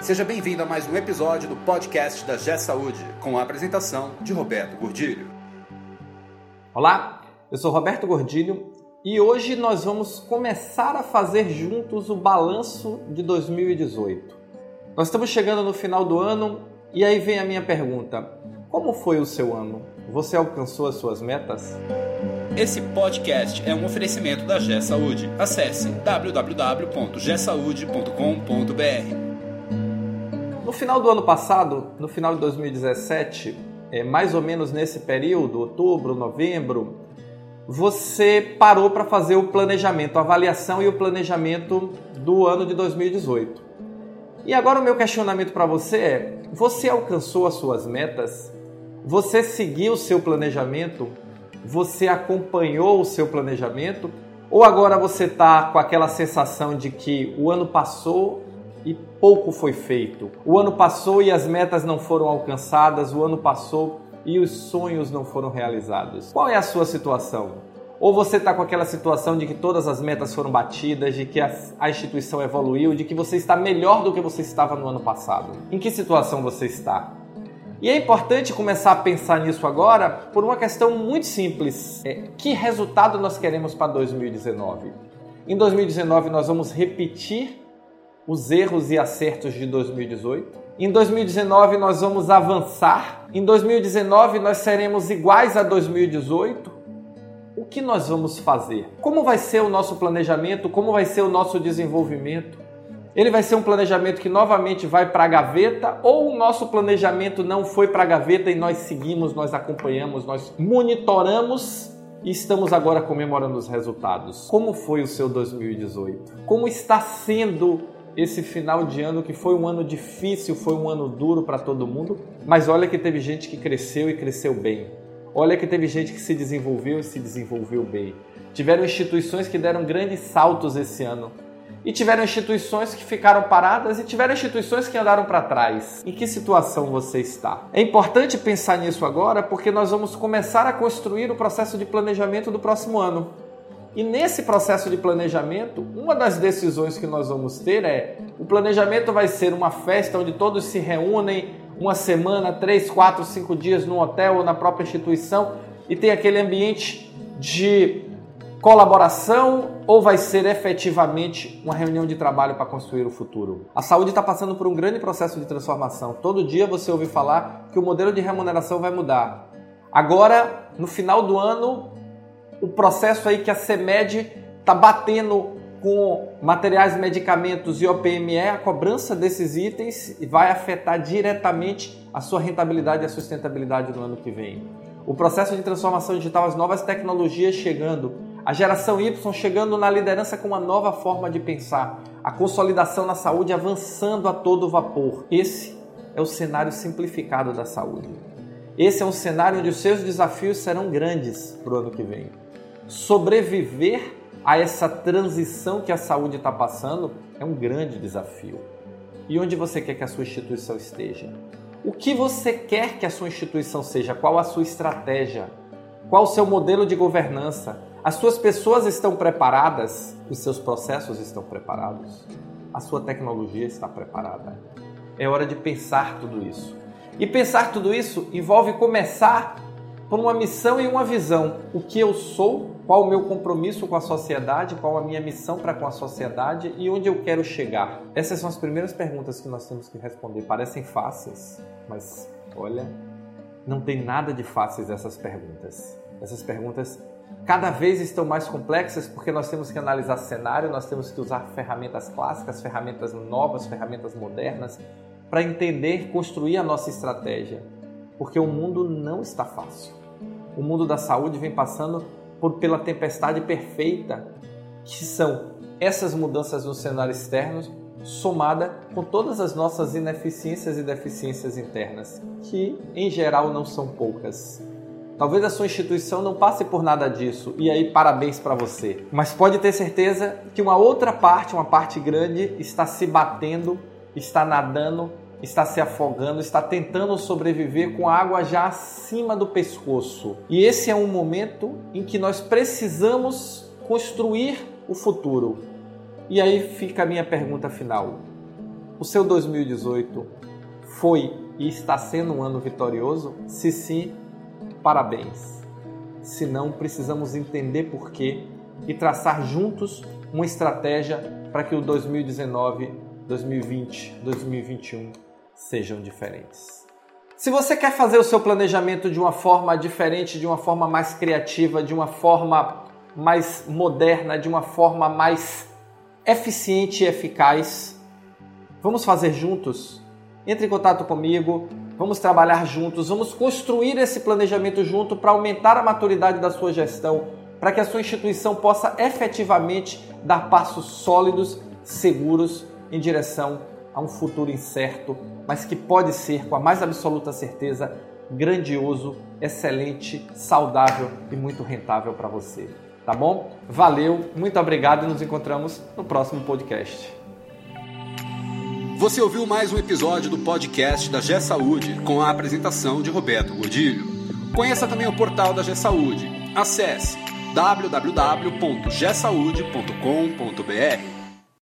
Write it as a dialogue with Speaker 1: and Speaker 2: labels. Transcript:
Speaker 1: Seja bem-vindo a mais um episódio do podcast da G Saúde, com a apresentação de Roberto Gordilho.
Speaker 2: Olá, eu sou Roberto Gordilho e hoje nós vamos começar a fazer juntos o balanço de 2018. Nós estamos chegando no final do ano e aí vem a minha pergunta: como foi o seu ano? Você alcançou as suas metas?
Speaker 1: Esse podcast é um oferecimento da G Saúde. Acesse www.gsaude.com.br.
Speaker 2: No final do ano passado, no final de 2017, é, mais ou menos nesse período, outubro, novembro, você parou para fazer o planejamento, a avaliação e o planejamento do ano de 2018. E agora o meu questionamento para você é: você alcançou as suas metas? Você seguiu o seu planejamento? Você acompanhou o seu planejamento? Ou agora você está com aquela sensação de que o ano passou e pouco foi feito. O ano passou e as metas não foram alcançadas, o ano passou e os sonhos não foram realizados. Qual é a sua situação? Ou você está com aquela situação de que todas as metas foram batidas, de que a, a, instituição evoluiu, de que você está melhor do que você estava no ano passado? Em que situação você está? E é importante começar a pensar nisso agora por uma questão muito simples: é, que resultado nós queremos para 2019? Em 2019 nós vamos repetir os erros e acertos de 2018. Em 2019 nós vamos avançar. Em 2019 nós seremos iguais a 2018. O que nós vamos fazer? Como vai ser o nosso planejamento? Como vai ser o nosso desenvolvimento? Ele vai ser um planejamento que novamente vai para a gaveta ou o nosso planejamento não foi para a gaveta e nós seguimos, nós acompanhamos, nós monitoramos e estamos agora comemorando os resultados. Como foi o seu 2018? Como está sendo esse final de ano que foi um ano difícil, foi um ano duro para todo mundo, mas olha que teve gente que cresceu e cresceu bem. Olha que teve gente que se desenvolveu e se desenvolveu bem. Tiveram instituições que deram grandes saltos esse ano. E tiveram instituições que ficaram paradas e tiveram instituições que andaram para trás. Em que situação você está? É importante pensar nisso agora porque nós vamos começar a construir o processo de planejamento do próximo ano. E nesse processo de planejamento, uma das decisões que nós vamos ter é: o planejamento vai ser uma festa onde todos se reúnem uma semana, três, quatro, cinco dias no hotel ou na própria instituição e tem aquele ambiente de colaboração ou vai ser efetivamente uma reunião de trabalho para construir o futuro? A saúde está passando por um grande processo de transformação. Todo dia você ouve falar que o modelo de remuneração vai mudar. Agora, no final do ano, o processo aí que a CEMED está batendo com materiais, medicamentos e OPME, a cobrança desses itens vai afetar diretamente a sua rentabilidade e a sustentabilidade no ano que vem. O processo de transformação digital, as novas tecnologias chegando, a geração Y chegando na liderança com uma nova forma de pensar, a consolidação na saúde avançando a todo vapor. Esse é o cenário simplificado da saúde. Esse é um cenário onde os seus desafios serão grandes para o ano que vem sobreviver a essa transição que a saúde está passando é um grande desafio. E onde você quer que a sua instituição esteja? O que você quer que a sua instituição seja? Qual a sua estratégia? Qual o seu modelo de governança? As suas pessoas estão preparadas? Os seus processos estão preparados? A sua tecnologia está preparada? É hora de pensar tudo isso. E pensar tudo isso envolve começar por uma missão e uma visão. O que eu sou, qual o meu compromisso com a sociedade, qual a minha missão para com a sociedade e onde eu quero chegar. Essas são as primeiras perguntas que nós temos que responder. Parecem fáceis, mas olha, não tem nada de fáceis essas perguntas. Essas perguntas cada vez estão mais complexas porque nós temos que analisar cenário, nós temos que usar ferramentas clássicas, ferramentas novas, ferramentas modernas para entender, construir a nossa estratégia. Porque o mundo não está fácil o mundo da saúde vem passando por, pela tempestade perfeita, que são essas mudanças no cenário externo, somada com todas as nossas ineficiências e deficiências internas, que em geral não são poucas. Talvez a sua instituição não passe por nada disso, e aí parabéns para você. Mas pode ter certeza que uma outra parte, uma parte grande, está se batendo, está nadando está se afogando, está tentando sobreviver com a água já acima do pescoço. E esse é um momento em que nós precisamos construir o futuro. E aí fica a minha pergunta final: O seu 2018 foi e está sendo um ano vitorioso? Se sim, parabéns. Se não, precisamos entender por quê e traçar juntos uma estratégia para que o 2019, 2020, 2021 sejam diferentes. Se você quer fazer o seu planejamento de uma forma diferente, de uma forma mais criativa, de uma forma mais moderna, de uma forma mais eficiente e eficaz, vamos fazer juntos? Entre em contato comigo, vamos trabalhar juntos, vamos construir esse planejamento junto para aumentar a maturidade da sua gestão, para que a sua instituição possa efetivamente dar passos sólidos, seguros em direção a um futuro incerto mas que pode ser, com a mais absoluta certeza, grandioso, excelente, saudável e muito rentável para você. Tá bom? Valeu, muito obrigado e nos encontramos no próximo podcast.
Speaker 1: Você ouviu mais um episódio do podcast da G Saúde com a apresentação de Roberto Godilho. Conheça também o portal da G Saúde. Acesse www.gsaude.com.br